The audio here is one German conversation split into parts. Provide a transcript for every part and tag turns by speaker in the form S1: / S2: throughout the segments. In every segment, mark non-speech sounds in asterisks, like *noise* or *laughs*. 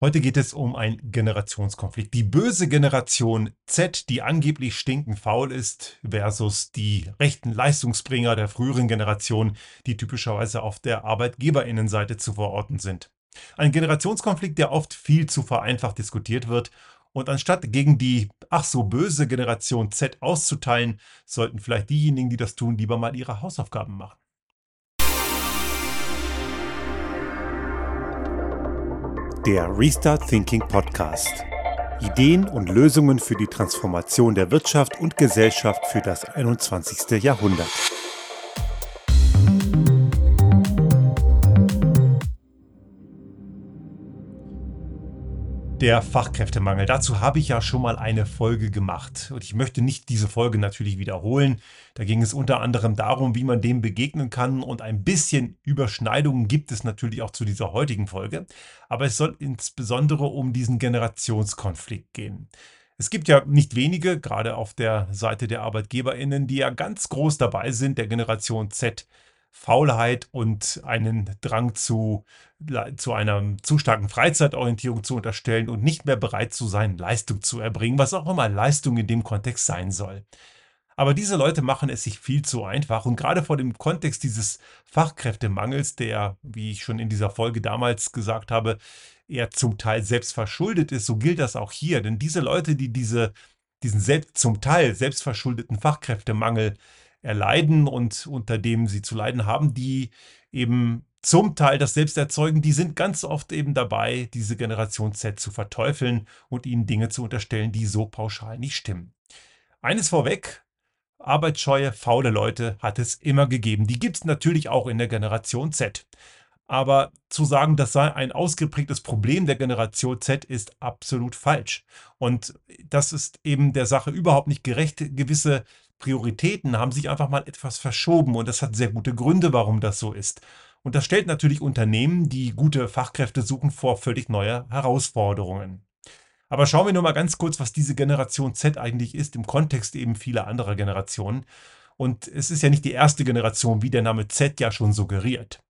S1: Heute geht es um einen Generationskonflikt. Die böse Generation Z, die angeblich stinkend faul ist, versus die rechten Leistungsbringer der früheren Generation, die typischerweise auf der Arbeitgeberinnenseite zu verorten sind. Ein Generationskonflikt, der oft viel zu vereinfacht diskutiert wird. Und anstatt gegen die ach so böse Generation Z auszuteilen, sollten vielleicht diejenigen, die das tun, lieber mal ihre Hausaufgaben machen.
S2: Der Restart Thinking Podcast. Ideen und Lösungen für die Transformation der Wirtschaft und Gesellschaft für das 21. Jahrhundert.
S1: Der Fachkräftemangel. Dazu habe ich ja schon mal eine Folge gemacht. Und ich möchte nicht diese Folge natürlich wiederholen. Da ging es unter anderem darum, wie man dem begegnen kann. Und ein bisschen Überschneidungen gibt es natürlich auch zu dieser heutigen Folge. Aber es soll insbesondere um diesen Generationskonflikt gehen. Es gibt ja nicht wenige, gerade auf der Seite der ArbeitgeberInnen, die ja ganz groß dabei sind, der Generation Z Faulheit und einen Drang zu, zu einer zu starken Freizeitorientierung zu unterstellen und nicht mehr bereit zu sein, Leistung zu erbringen, was auch immer Leistung in dem Kontext sein soll. Aber diese Leute machen es sich viel zu einfach und gerade vor dem Kontext dieses Fachkräftemangels, der, wie ich schon in dieser Folge damals gesagt habe, eher zum Teil selbst verschuldet ist, so gilt das auch hier. Denn diese Leute, die diese, diesen selbst, zum Teil selbstverschuldeten Fachkräftemangel erleiden und unter dem sie zu leiden haben, die eben zum Teil das selbst erzeugen, die sind ganz oft eben dabei, diese Generation Z zu verteufeln und ihnen Dinge zu unterstellen, die so pauschal nicht stimmen. Eines vorweg, arbeitsscheue, faule Leute hat es immer gegeben. Die gibt es natürlich auch in der Generation Z. Aber zu sagen, das sei ein ausgeprägtes Problem der Generation Z, ist absolut falsch. Und das ist eben der Sache überhaupt nicht gerecht. Gewisse Prioritäten haben sich einfach mal etwas verschoben und das hat sehr gute Gründe, warum das so ist. Und das stellt natürlich Unternehmen, die gute Fachkräfte suchen, vor völlig neue Herausforderungen. Aber schauen wir nur mal ganz kurz, was diese Generation Z eigentlich ist, im Kontext eben vieler anderer Generationen. Und es ist ja nicht die erste Generation, wie der Name Z ja schon suggeriert.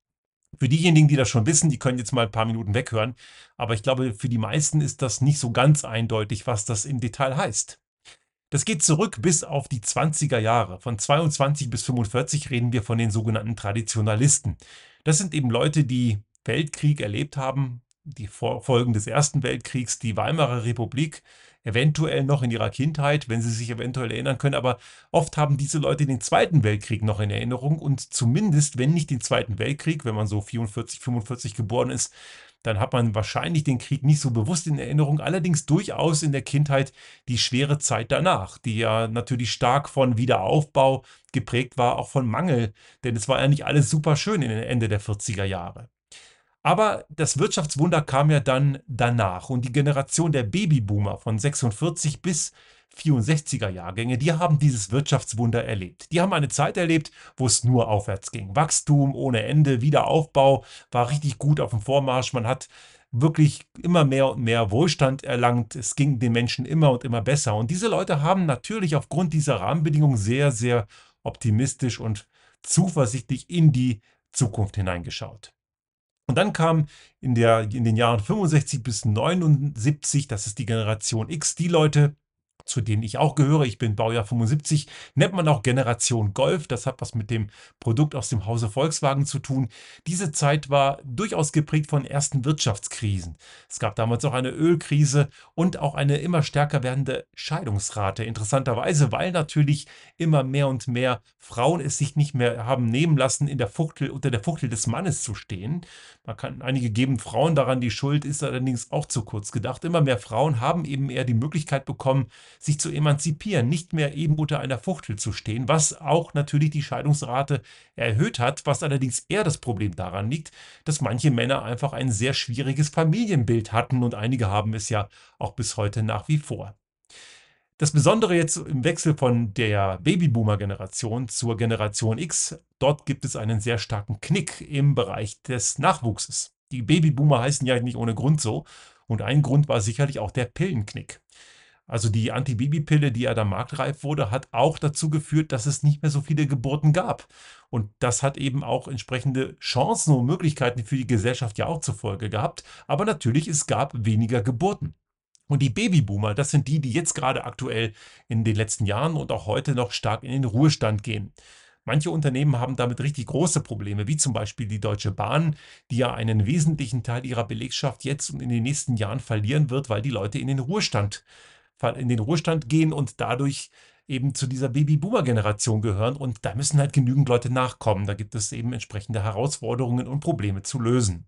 S1: Für diejenigen, die das schon wissen, die können jetzt mal ein paar Minuten weghören. Aber ich glaube, für die meisten ist das nicht so ganz eindeutig, was das im Detail heißt. Das geht zurück bis auf die 20er Jahre. Von 22 bis 45 reden wir von den sogenannten Traditionalisten. Das sind eben Leute, die Weltkrieg erlebt haben, die Folgen des Ersten Weltkriegs, die Weimarer Republik, eventuell noch in ihrer Kindheit, wenn sie sich eventuell erinnern können, aber oft haben diese Leute den Zweiten Weltkrieg noch in Erinnerung und zumindest, wenn nicht den Zweiten Weltkrieg, wenn man so 44, 45 geboren ist, dann hat man wahrscheinlich den Krieg nicht so bewusst in Erinnerung, allerdings durchaus in der Kindheit die schwere Zeit danach, die ja natürlich stark von Wiederaufbau geprägt war, auch von Mangel, denn es war ja nicht alles super schön in den Ende der 40er Jahre. Aber das Wirtschaftswunder kam ja dann danach. Und die Generation der Babyboomer von 46 bis 64er Jahrgänge, die haben dieses Wirtschaftswunder erlebt. Die haben eine Zeit erlebt, wo es nur aufwärts ging. Wachstum ohne Ende, Wiederaufbau war richtig gut auf dem Vormarsch. Man hat wirklich immer mehr und mehr Wohlstand erlangt. Es ging den Menschen immer und immer besser. Und diese Leute haben natürlich aufgrund dieser Rahmenbedingungen sehr, sehr optimistisch und zuversichtlich in die Zukunft hineingeschaut. Und dann kam in, der, in den Jahren 65 bis 79, das ist die Generation X, die Leute, zu denen ich auch gehöre, ich bin Baujahr 75, nennt man auch Generation Golf. Das hat was mit dem Produkt aus dem Hause Volkswagen zu tun. Diese Zeit war durchaus geprägt von ersten Wirtschaftskrisen. Es gab damals auch eine Ölkrise und auch eine immer stärker werdende Scheidungsrate. Interessanterweise, weil natürlich immer mehr und mehr Frauen es sich nicht mehr haben nehmen lassen, in der Fuchtel, unter der Fuchtel des Mannes zu stehen. Man kann, einige geben Frauen daran die Schuld, ist allerdings auch zu kurz gedacht. Immer mehr Frauen haben eben eher die Möglichkeit bekommen, sich zu emanzipieren, nicht mehr eben unter einer Fuchtel zu stehen, was auch natürlich die Scheidungsrate erhöht hat, was allerdings eher das Problem daran liegt, dass manche Männer einfach ein sehr schwieriges Familienbild hatten und einige haben es ja auch bis heute nach wie vor. Das Besondere jetzt im Wechsel von der Babyboomer-Generation zur Generation X, dort gibt es einen sehr starken Knick im Bereich des Nachwuchses. Die Babyboomer heißen ja nicht ohne Grund so und ein Grund war sicherlich auch der Pillenknick. Also die Antibabypille, die ja da marktreif wurde, hat auch dazu geführt, dass es nicht mehr so viele Geburten gab. Und das hat eben auch entsprechende Chancen und Möglichkeiten für die Gesellschaft ja auch zur Folge gehabt. Aber natürlich, es gab weniger Geburten. Und die Babyboomer, das sind die, die jetzt gerade aktuell in den letzten Jahren und auch heute noch stark in den Ruhestand gehen. Manche Unternehmen haben damit richtig große Probleme, wie zum Beispiel die Deutsche Bahn, die ja einen wesentlichen Teil ihrer Belegschaft jetzt und in den nächsten Jahren verlieren wird, weil die Leute in den Ruhestand, in den Ruhestand gehen und dadurch eben zu dieser Babyboomer-Generation gehören. Und da müssen halt genügend Leute nachkommen. Da gibt es eben entsprechende Herausforderungen und Probleme zu lösen.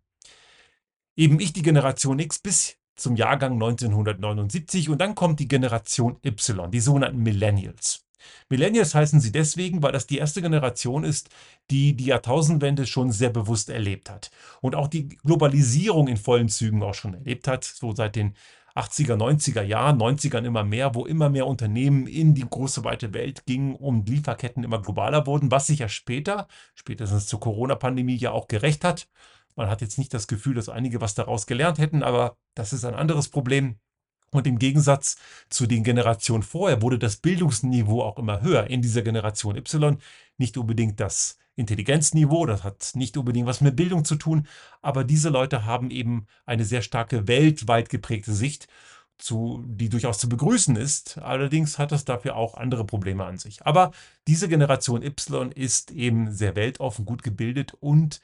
S1: Eben ich die Generation X bis zum Jahrgang 1979 und dann kommt die Generation Y, die sogenannten Millennials. Millennials heißen sie deswegen, weil das die erste Generation ist, die die Jahrtausendwende schon sehr bewusst erlebt hat und auch die Globalisierung in vollen Zügen auch schon erlebt hat, so seit den 80er, 90er Jahren, 90ern immer mehr, wo immer mehr Unternehmen in die große weite Welt gingen und Lieferketten immer globaler wurden, was sich ja später, spätestens zur Corona-Pandemie ja auch gerecht hat. Man hat jetzt nicht das Gefühl, dass einige was daraus gelernt hätten, aber das ist ein anderes Problem. Und im Gegensatz zu den Generationen vorher wurde das Bildungsniveau auch immer höher in dieser Generation Y. Nicht unbedingt das Intelligenzniveau, das hat nicht unbedingt was mit Bildung zu tun, aber diese Leute haben eben eine sehr starke weltweit geprägte Sicht, zu, die durchaus zu begrüßen ist. Allerdings hat es dafür auch andere Probleme an sich. Aber diese Generation Y ist eben sehr weltoffen, gut gebildet und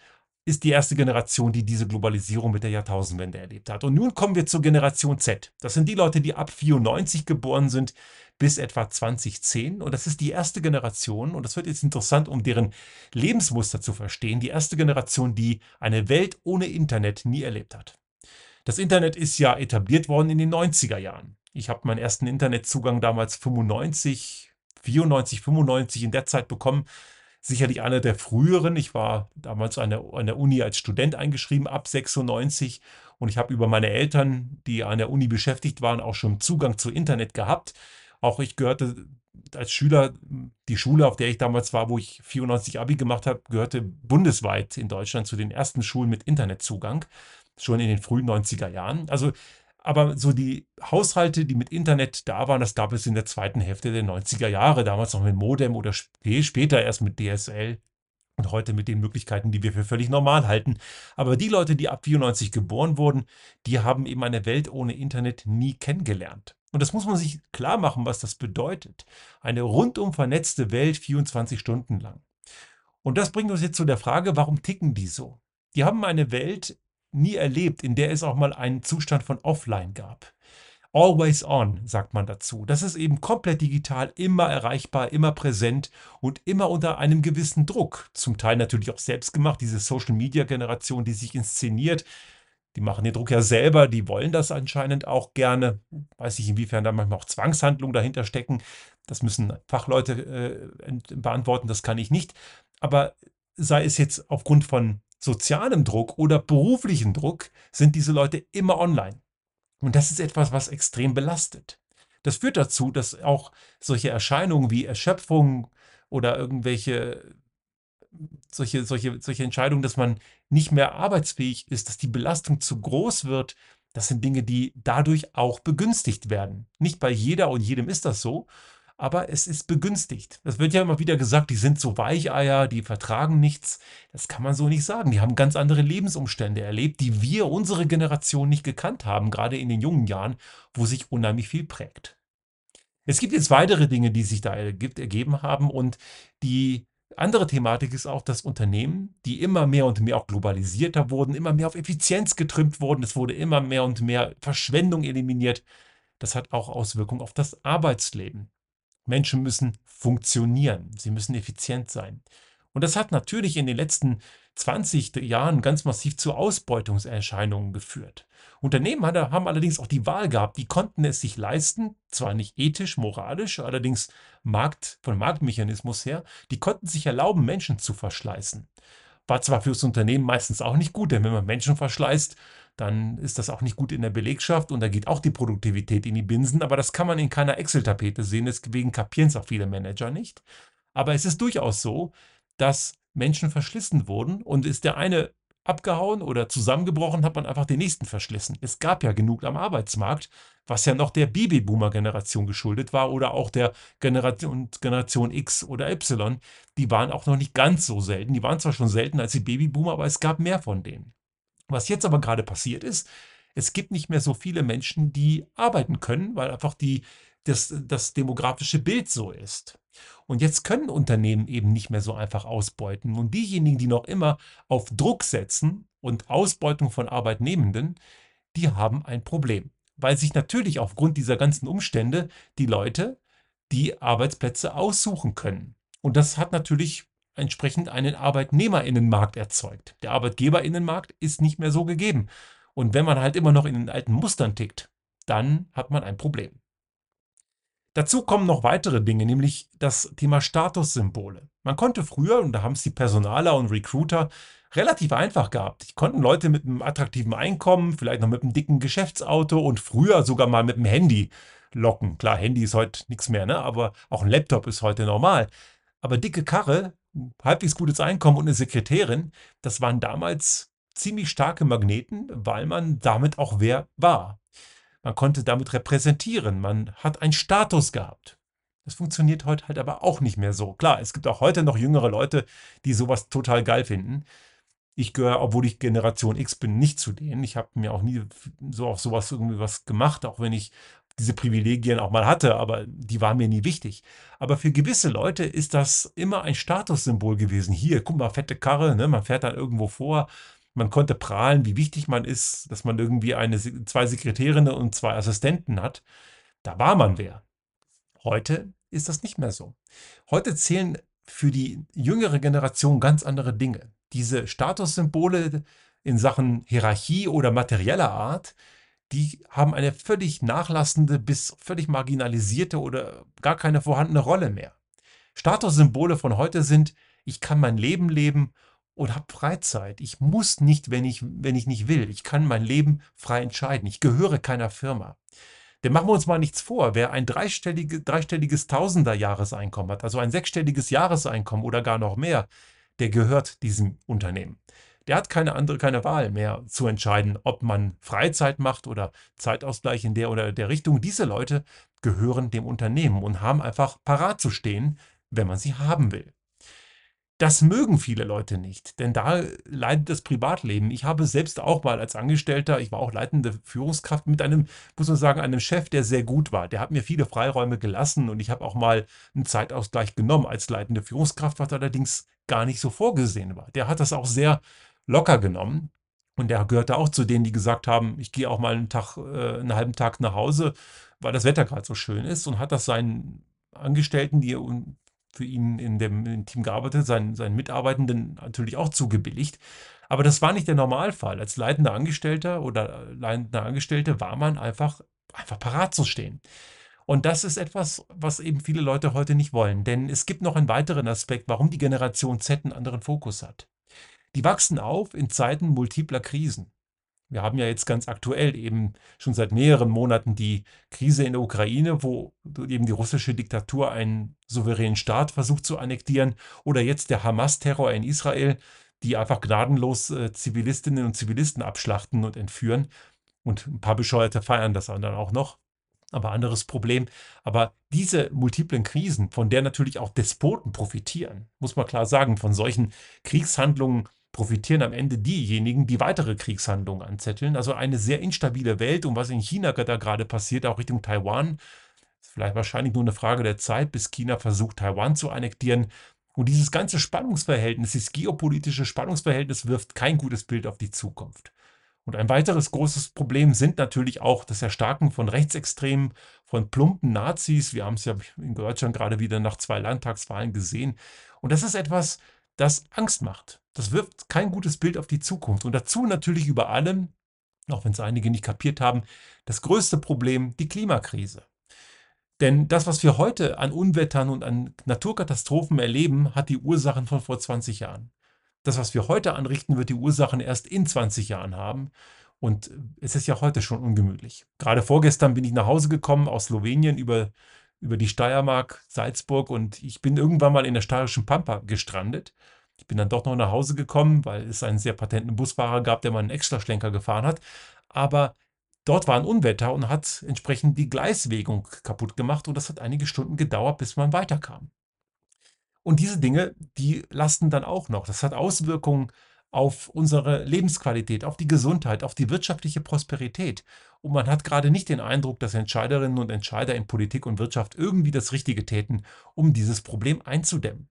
S1: ist die erste Generation, die diese Globalisierung mit der Jahrtausendwende erlebt hat. Und nun kommen wir zur Generation Z. Das sind die Leute, die ab 94 geboren sind bis etwa 2010. Und das ist die erste Generation, und das wird jetzt interessant, um deren Lebensmuster zu verstehen, die erste Generation, die eine Welt ohne Internet nie erlebt hat. Das Internet ist ja etabliert worden in den 90er Jahren. Ich habe meinen ersten Internetzugang damals 95, 94, 95 in der Zeit bekommen, sicherlich einer der früheren. Ich war damals an der, an der Uni als Student eingeschrieben, ab 96. Und ich habe über meine Eltern, die an der Uni beschäftigt waren, auch schon Zugang zu Internet gehabt. Auch ich gehörte als Schüler, die Schule, auf der ich damals war, wo ich 94 Abi gemacht habe, gehörte bundesweit in Deutschland zu den ersten Schulen mit Internetzugang, schon in den frühen 90er Jahren. Also aber so die Haushalte, die mit Internet da waren, das gab es in der zweiten Hälfte der 90er Jahre, damals noch mit Modem oder später erst mit DSL und heute mit den Möglichkeiten, die wir für völlig normal halten. Aber die Leute, die ab 94 geboren wurden, die haben eben eine Welt ohne Internet nie kennengelernt. Und das muss man sich klar machen, was das bedeutet. Eine rundum vernetzte Welt 24 Stunden lang. Und das bringt uns jetzt zu der Frage, warum ticken die so? Die haben eine Welt, nie erlebt, in der es auch mal einen Zustand von Offline gab. Always on, sagt man dazu. Das ist eben komplett digital, immer erreichbar, immer präsent und immer unter einem gewissen Druck. Zum Teil natürlich auch selbst gemacht, diese Social-Media-Generation, die sich inszeniert. Die machen den Druck ja selber, die wollen das anscheinend auch gerne. Weiß ich, inwiefern da manchmal auch Zwangshandlungen dahinter stecken. Das müssen Fachleute äh, beantworten, das kann ich nicht. Aber sei es jetzt aufgrund von sozialem Druck oder beruflichen Druck sind diese Leute immer online. Und das ist etwas, was extrem belastet. Das führt dazu, dass auch solche Erscheinungen wie Erschöpfung oder irgendwelche solche, solche, solche Entscheidungen, dass man nicht mehr arbeitsfähig ist, dass die Belastung zu groß wird, das sind Dinge, die dadurch auch begünstigt werden. Nicht bei jeder und jedem ist das so, aber es ist begünstigt. Es wird ja immer wieder gesagt, die sind so Weicheier, die vertragen nichts. Das kann man so nicht sagen. Die haben ganz andere Lebensumstände erlebt, die wir, unsere Generation, nicht gekannt haben, gerade in den jungen Jahren, wo sich unheimlich viel prägt. Es gibt jetzt weitere Dinge, die sich da ergeben haben und die andere Thematik ist auch, dass Unternehmen, die immer mehr und mehr auch globalisierter wurden, immer mehr auf Effizienz getrimmt wurden, es wurde immer mehr und mehr Verschwendung eliminiert. Das hat auch Auswirkungen auf das Arbeitsleben. Menschen müssen funktionieren, sie müssen effizient sein. Und das hat natürlich in den letzten 20 Jahren ganz massiv zu Ausbeutungserscheinungen geführt. Unternehmen haben allerdings auch die Wahl gehabt, die konnten es sich leisten, zwar nicht ethisch, moralisch, allerdings Markt, von Marktmechanismus her, die konnten sich erlauben, Menschen zu verschleißen. War zwar fürs Unternehmen meistens auch nicht gut, denn wenn man Menschen verschleißt, dann ist das auch nicht gut in der Belegschaft und da geht auch die Produktivität in die Binsen, aber das kann man in keiner Excel-Tapete sehen, deswegen kapieren es auch viele Manager nicht. Aber es ist durchaus so, dass Menschen verschlissen wurden und ist der eine abgehauen oder zusammengebrochen, hat man einfach den nächsten verschlissen. Es gab ja genug am Arbeitsmarkt, was ja noch der Babyboomer-Generation geschuldet war oder auch der Generation, Generation X oder Y. Die waren auch noch nicht ganz so selten. Die waren zwar schon selten als die Babyboomer, aber es gab mehr von denen. Was jetzt aber gerade passiert ist, es gibt nicht mehr so viele Menschen, die arbeiten können, weil einfach die, das, das demografische Bild so ist. Und jetzt können Unternehmen eben nicht mehr so einfach ausbeuten. Und diejenigen, die noch immer auf Druck setzen und Ausbeutung von Arbeitnehmenden, die haben ein Problem. Weil sich natürlich aufgrund dieser ganzen Umstände die Leute die Arbeitsplätze aussuchen können. Und das hat natürlich entsprechend einen Arbeitnehmerinnenmarkt erzeugt. Der Arbeitgeberinnenmarkt ist nicht mehr so gegeben. Und wenn man halt immer noch in den alten Mustern tickt, dann hat man ein Problem. Dazu kommen noch weitere Dinge, nämlich das Thema Statussymbole. Man konnte früher, und da haben es die Personaler und Recruiter relativ einfach gehabt. Die konnten Leute mit einem attraktiven Einkommen, vielleicht noch mit einem dicken Geschäftsauto und früher sogar mal mit einem Handy locken. Klar, Handy ist heute nichts mehr, ne? aber auch ein Laptop ist heute normal. Aber dicke Karre, halbwegs gutes Einkommen und eine Sekretärin, das waren damals ziemlich starke Magneten, weil man damit auch wer war. Man konnte damit repräsentieren. Man hat einen Status gehabt. Das funktioniert heute halt aber auch nicht mehr so. Klar, es gibt auch heute noch jüngere Leute, die sowas total geil finden. Ich gehöre, obwohl ich Generation X bin, nicht zu denen. Ich habe mir auch nie so auf sowas irgendwie was gemacht, auch wenn ich diese Privilegien auch mal hatte, aber die waren mir nie wichtig. Aber für gewisse Leute ist das immer ein Statussymbol gewesen. Hier, guck mal, fette Karre, ne? man fährt dann irgendwo vor, man konnte prahlen, wie wichtig man ist, dass man irgendwie eine, zwei Sekretärinnen und zwei Assistenten hat. Da war man wer. Heute ist das nicht mehr so. Heute zählen für die jüngere Generation ganz andere Dinge. Diese Statussymbole in Sachen Hierarchie oder materieller Art, die haben eine völlig nachlassende bis völlig marginalisierte oder gar keine vorhandene Rolle mehr. Statussymbole von heute sind, ich kann mein Leben leben und habe Freizeit. Ich muss nicht, wenn ich, wenn ich nicht will. Ich kann mein Leben frei entscheiden. Ich gehöre keiner Firma. Denn machen wir uns mal nichts vor, wer ein dreistellige, dreistelliges Tausender-Jahreseinkommen hat, also ein sechsstelliges Jahreseinkommen oder gar noch mehr, der gehört diesem Unternehmen. Der hat keine andere, keine Wahl mehr zu entscheiden, ob man Freizeit macht oder Zeitausgleich in der oder der Richtung. Diese Leute gehören dem Unternehmen und haben einfach parat zu stehen, wenn man sie haben will. Das mögen viele Leute nicht, denn da leidet das Privatleben. Ich habe selbst auch mal als Angestellter, ich war auch leitende Führungskraft mit einem, muss man sagen, einem Chef, der sehr gut war. Der hat mir viele Freiräume gelassen und ich habe auch mal einen Zeitausgleich genommen als leitende Führungskraft, was allerdings gar nicht so vorgesehen war. Der hat das auch sehr locker genommen und der gehörte auch zu denen, die gesagt haben, ich gehe auch mal einen Tag, äh, einen halben Tag nach Hause, weil das Wetter gerade so schön ist und hat das seinen Angestellten, die für ihn in dem, in dem Team gearbeitet, seinen, seinen Mitarbeitenden natürlich auch zugebilligt. Aber das war nicht der Normalfall. Als leitender Angestellter oder leitender Angestellte war man einfach, einfach parat zu stehen. Und das ist etwas, was eben viele Leute heute nicht wollen. Denn es gibt noch einen weiteren Aspekt, warum die Generation Z einen anderen Fokus hat. Die wachsen auf in Zeiten multipler Krisen. Wir haben ja jetzt ganz aktuell eben schon seit mehreren Monaten die Krise in der Ukraine, wo eben die russische Diktatur einen souveränen Staat versucht zu annektieren oder jetzt der Hamas-Terror in Israel, die einfach gnadenlos äh, Zivilistinnen und Zivilisten abschlachten und entführen. Und ein paar Bescheuerte feiern das dann auch noch. Aber anderes Problem. Aber diese multiplen Krisen, von der natürlich auch Despoten profitieren, muss man klar sagen, von solchen Kriegshandlungen profitieren am Ende diejenigen, die weitere Kriegshandlungen anzetteln. Also eine sehr instabile Welt und was in China da gerade passiert, auch Richtung Taiwan, ist vielleicht wahrscheinlich nur eine Frage der Zeit, bis China versucht, Taiwan zu annektieren. Und dieses ganze Spannungsverhältnis, dieses geopolitische Spannungsverhältnis wirft kein gutes Bild auf die Zukunft. Und ein weiteres großes Problem sind natürlich auch das Erstarken von Rechtsextremen, von plumpen Nazis. Wir haben es ja in Deutschland gerade wieder nach zwei Landtagswahlen gesehen. Und das ist etwas, das Angst macht. Das wirft kein gutes Bild auf die Zukunft. Und dazu natürlich über allem, auch wenn es einige nicht kapiert haben, das größte Problem, die Klimakrise. Denn das, was wir heute an Unwettern und an Naturkatastrophen erleben, hat die Ursachen von vor 20 Jahren. Das, was wir heute anrichten, wird die Ursachen erst in 20 Jahren haben. Und es ist ja heute schon ungemütlich. Gerade vorgestern bin ich nach Hause gekommen aus Slowenien über über die Steiermark, Salzburg und ich bin irgendwann mal in der steirischen Pampa gestrandet. Ich bin dann doch noch nach Hause gekommen, weil es einen sehr patenten Busfahrer gab, der mal einen Extraschlenker gefahren hat. Aber dort war ein Unwetter und hat entsprechend die Gleiswegung kaputt gemacht und das hat einige Stunden gedauert, bis man weiterkam. Und diese Dinge, die lasten dann auch noch. Das hat Auswirkungen auf unsere Lebensqualität, auf die Gesundheit, auf die wirtschaftliche Prosperität. Und man hat gerade nicht den Eindruck, dass Entscheiderinnen und Entscheider in Politik und Wirtschaft irgendwie das Richtige täten, um dieses Problem einzudämmen.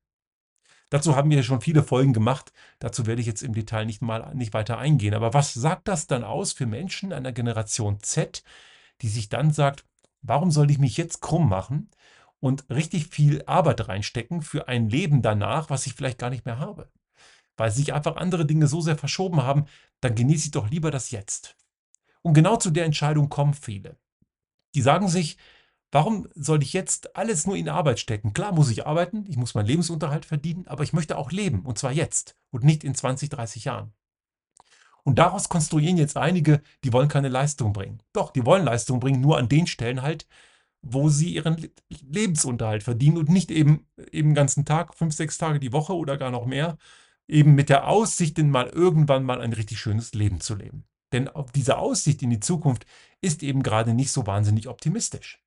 S1: Dazu haben wir schon viele Folgen gemacht. Dazu werde ich jetzt im Detail nicht mal nicht weiter eingehen. Aber was sagt das dann aus für Menschen einer Generation Z, die sich dann sagt, warum soll ich mich jetzt krumm machen und richtig viel Arbeit reinstecken für ein Leben danach, was ich vielleicht gar nicht mehr habe? Weil sich einfach andere Dinge so sehr verschoben haben, dann genieße ich doch lieber das Jetzt. Und genau zu der Entscheidung kommen viele. Die sagen sich, Warum soll ich jetzt alles nur in Arbeit stecken? Klar muss ich arbeiten, ich muss meinen Lebensunterhalt verdienen, aber ich möchte auch leben und zwar jetzt und nicht in 20, 30 Jahren. Und daraus konstruieren jetzt einige, die wollen keine Leistung bringen. Doch, die wollen Leistung bringen, nur an den Stellen halt, wo sie ihren Lebensunterhalt verdienen und nicht eben, den ganzen Tag, fünf, sechs Tage die Woche oder gar noch mehr, eben mit der Aussicht, denn mal irgendwann mal ein richtig schönes Leben zu leben. Denn diese Aussicht in die Zukunft ist eben gerade nicht so wahnsinnig optimistisch.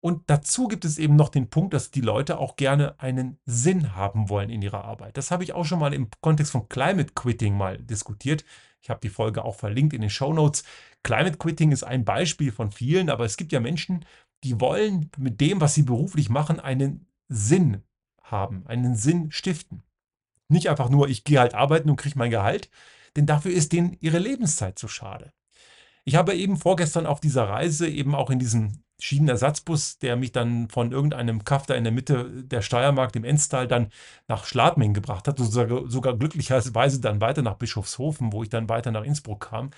S1: Und dazu gibt es eben noch den Punkt, dass die Leute auch gerne einen Sinn haben wollen in ihrer Arbeit. Das habe ich auch schon mal im Kontext von Climate Quitting mal diskutiert. Ich habe die Folge auch verlinkt in den Show Notes. Climate Quitting ist ein Beispiel von vielen, aber es gibt ja Menschen, die wollen mit dem, was sie beruflich machen, einen Sinn haben, einen Sinn stiften. Nicht einfach nur, ich gehe halt arbeiten und kriege mein Gehalt, denn dafür ist denen ihre Lebenszeit zu schade. Ich habe eben vorgestern auf dieser Reise eben auch in diesem Schienenersatzbus, der mich dann von irgendeinem Kaff da in der Mitte der Steiermark, dem Enstal, dann nach Schladming gebracht hat, sogar, sogar glücklicherweise dann weiter nach Bischofshofen, wo ich dann weiter nach Innsbruck kam,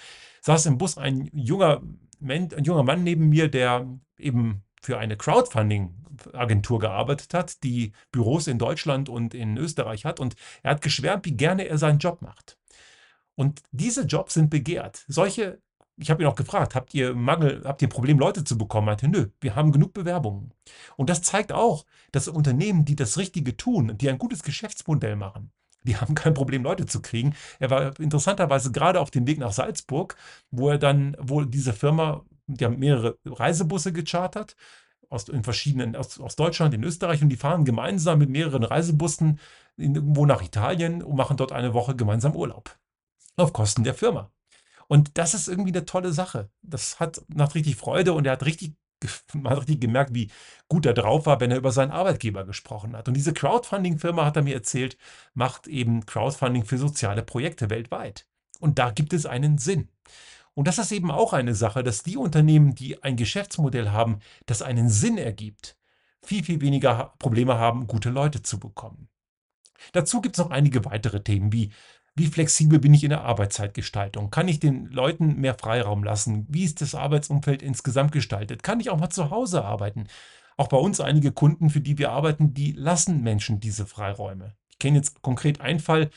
S1: saß im Bus ein junger, ein junger Mann neben mir, der eben für eine Crowdfunding-Agentur gearbeitet hat, die Büros in Deutschland und in Österreich hat. Und er hat geschwärmt, wie gerne er seinen Job macht. Und diese Jobs sind begehrt. Solche ich habe ihn auch gefragt, habt ihr Mangel, habt ihr ein Problem, Leute zu bekommen? Er meinte, nö, wir haben genug Bewerbungen. Und das zeigt auch, dass Unternehmen, die das Richtige tun, die ein gutes Geschäftsmodell machen, die haben kein Problem, Leute zu kriegen. Er war interessanterweise gerade auf dem Weg nach Salzburg, wo er dann wohl diese Firma, die haben mehrere Reisebusse gechartert, aus, in verschiedenen, aus, aus Deutschland, in Österreich, und die fahren gemeinsam mit mehreren Reisebussen irgendwo nach Italien und machen dort eine Woche gemeinsam Urlaub. Auf Kosten der Firma. Und das ist irgendwie eine tolle Sache. Das hat macht richtig Freude und er hat richtig *laughs* man hat richtig gemerkt, wie gut er drauf war, wenn er über seinen Arbeitgeber gesprochen hat. Und diese Crowdfunding-Firma, hat er mir erzählt, macht eben Crowdfunding für soziale Projekte weltweit. Und da gibt es einen Sinn. Und das ist eben auch eine Sache, dass die Unternehmen, die ein Geschäftsmodell haben, das einen Sinn ergibt, viel, viel weniger Probleme haben, gute Leute zu bekommen. Dazu gibt es noch einige weitere Themen wie wie flexibel bin ich in der Arbeitszeitgestaltung? Kann ich den Leuten mehr Freiraum lassen? Wie ist das Arbeitsumfeld insgesamt gestaltet? Kann ich auch mal zu Hause arbeiten? Auch bei uns einige Kunden, für die wir arbeiten, die lassen Menschen diese Freiräume. Ich kenne jetzt konkret einen Fall,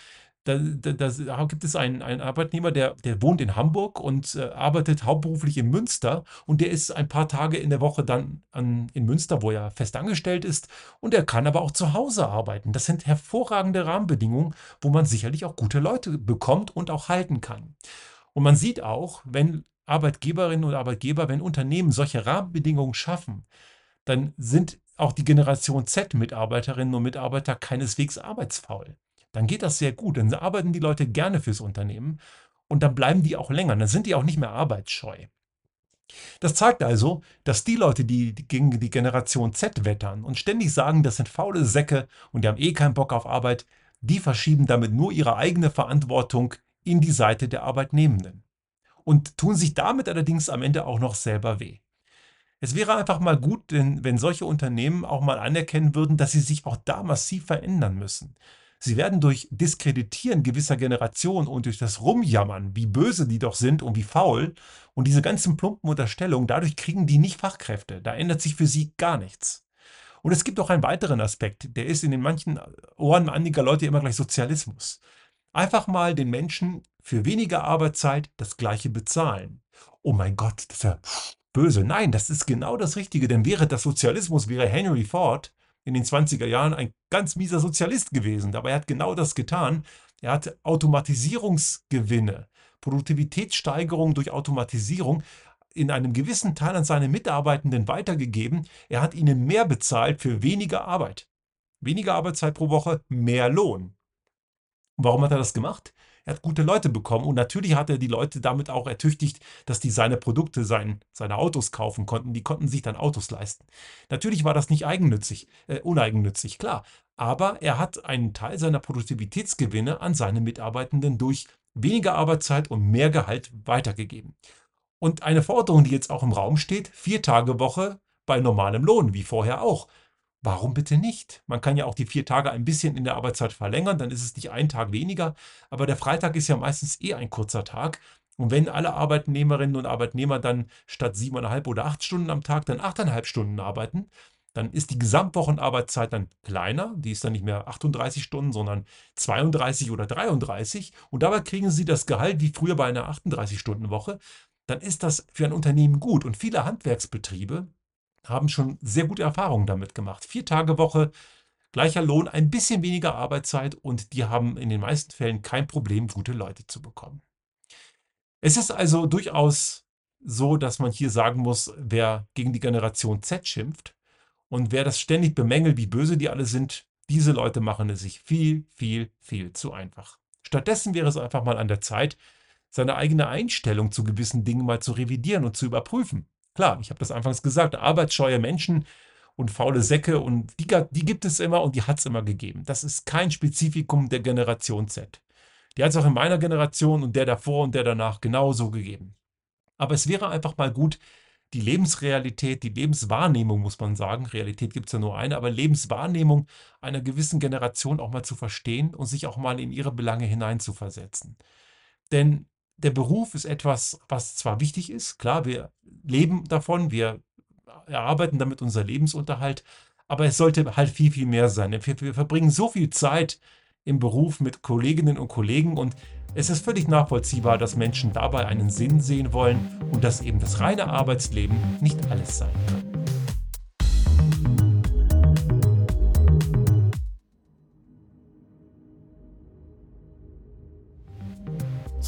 S1: da, da, da, gibt es einen, einen Arbeitnehmer, der, der wohnt in Hamburg und äh, arbeitet hauptberuflich in Münster und der ist ein paar Tage in der Woche dann an, in Münster, wo er fest angestellt ist und er kann aber auch zu Hause arbeiten. Das sind hervorragende Rahmenbedingungen, wo man sicherlich auch gute Leute bekommt und auch halten kann. Und man sieht auch, wenn Arbeitgeberinnen und Arbeitgeber, wenn Unternehmen solche Rahmenbedingungen schaffen, dann sind auch die Generation Z-Mitarbeiterinnen und Mitarbeiter keineswegs arbeitsfaul dann geht das sehr gut. Dann arbeiten die Leute gerne fürs Unternehmen und dann bleiben die auch länger. Dann sind die auch nicht mehr arbeitsscheu. Das zeigt also, dass die Leute, die gegen die Generation Z wettern und ständig sagen, das sind faule Säcke und die haben eh keinen Bock auf Arbeit, die verschieben damit nur ihre eigene Verantwortung in die Seite der Arbeitnehmenden und tun sich damit allerdings am Ende auch noch selber weh. Es wäre einfach mal gut, wenn solche Unternehmen auch mal anerkennen würden, dass sie sich auch da massiv verändern müssen. Sie werden durch Diskreditieren gewisser Generationen und durch das Rumjammern, wie böse die doch sind und wie faul und diese ganzen plumpen Unterstellungen, dadurch kriegen die nicht Fachkräfte. Da ändert sich für sie gar nichts. Und es gibt auch einen weiteren Aspekt, der ist in den manchen Ohren einiger Leute immer gleich Sozialismus. Einfach mal den Menschen für weniger Arbeitszeit das gleiche bezahlen. Oh mein Gott, das ist ja böse. Nein, das ist genau das Richtige, denn wäre das Sozialismus, wäre Henry Ford in den 20er Jahren ein ganz mieser Sozialist gewesen. Aber er hat genau das getan. Er hat Automatisierungsgewinne, Produktivitätssteigerung durch Automatisierung in einem gewissen Teil an seine Mitarbeitenden weitergegeben. Er hat ihnen mehr bezahlt für weniger Arbeit. Weniger Arbeitszeit pro Woche, mehr Lohn. Warum hat er das gemacht? Er hat gute Leute bekommen und natürlich hat er die Leute damit auch ertüchtigt, dass die seine Produkte, sein, seine Autos kaufen konnten. Die konnten sich dann Autos leisten. Natürlich war das nicht eigennützig, äh, uneigennützig, klar. Aber er hat einen Teil seiner Produktivitätsgewinne an seine Mitarbeitenden durch weniger Arbeitszeit und mehr Gehalt weitergegeben. Und eine Forderung, die jetzt auch im Raum steht, vier Tage Woche bei normalem Lohn, wie vorher auch. Warum bitte nicht? Man kann ja auch die vier Tage ein bisschen in der Arbeitszeit verlängern, dann ist es nicht ein Tag weniger, aber der Freitag ist ja meistens eh ein kurzer Tag. Und wenn alle Arbeitnehmerinnen und Arbeitnehmer dann statt siebeneinhalb oder acht Stunden am Tag dann achteinhalb Stunden arbeiten, dann ist die Gesamtwochenarbeitszeit dann kleiner. Die ist dann nicht mehr 38 Stunden, sondern 32 oder 33. Und dabei kriegen sie das Gehalt wie früher bei einer 38-Stunden-Woche. Dann ist das für ein Unternehmen gut. Und viele Handwerksbetriebe haben schon sehr gute Erfahrungen damit gemacht. Vier Tage Woche, gleicher Lohn, ein bisschen weniger Arbeitszeit und die haben in den meisten Fällen kein Problem, gute Leute zu bekommen. Es ist also durchaus so, dass man hier sagen muss, wer gegen die Generation Z schimpft und wer das ständig bemängelt, wie böse die alle sind, diese Leute machen es sich viel, viel, viel zu einfach. Stattdessen wäre es einfach mal an der Zeit, seine eigene Einstellung zu gewissen Dingen mal zu revidieren und zu überprüfen. Klar, ich habe das anfangs gesagt, arbeitsscheue Menschen und faule Säcke und die, die gibt es immer und die hat es immer gegeben. Das ist kein Spezifikum der Generation Z. Die hat es auch in meiner Generation und der davor und der danach genauso gegeben. Aber es wäre einfach mal gut, die Lebensrealität, die Lebenswahrnehmung, muss man sagen, Realität gibt es ja nur eine, aber Lebenswahrnehmung einer gewissen Generation auch mal zu verstehen und sich auch mal in ihre Belange hineinzuversetzen. Denn der Beruf ist etwas, was zwar wichtig ist, klar, wir leben davon, wir erarbeiten damit unser Lebensunterhalt, aber es sollte halt viel, viel mehr sein. Wir, wir verbringen so viel Zeit im Beruf mit Kolleginnen und Kollegen und es ist völlig nachvollziehbar, dass Menschen dabei einen Sinn sehen wollen und dass eben das reine Arbeitsleben nicht alles sein kann.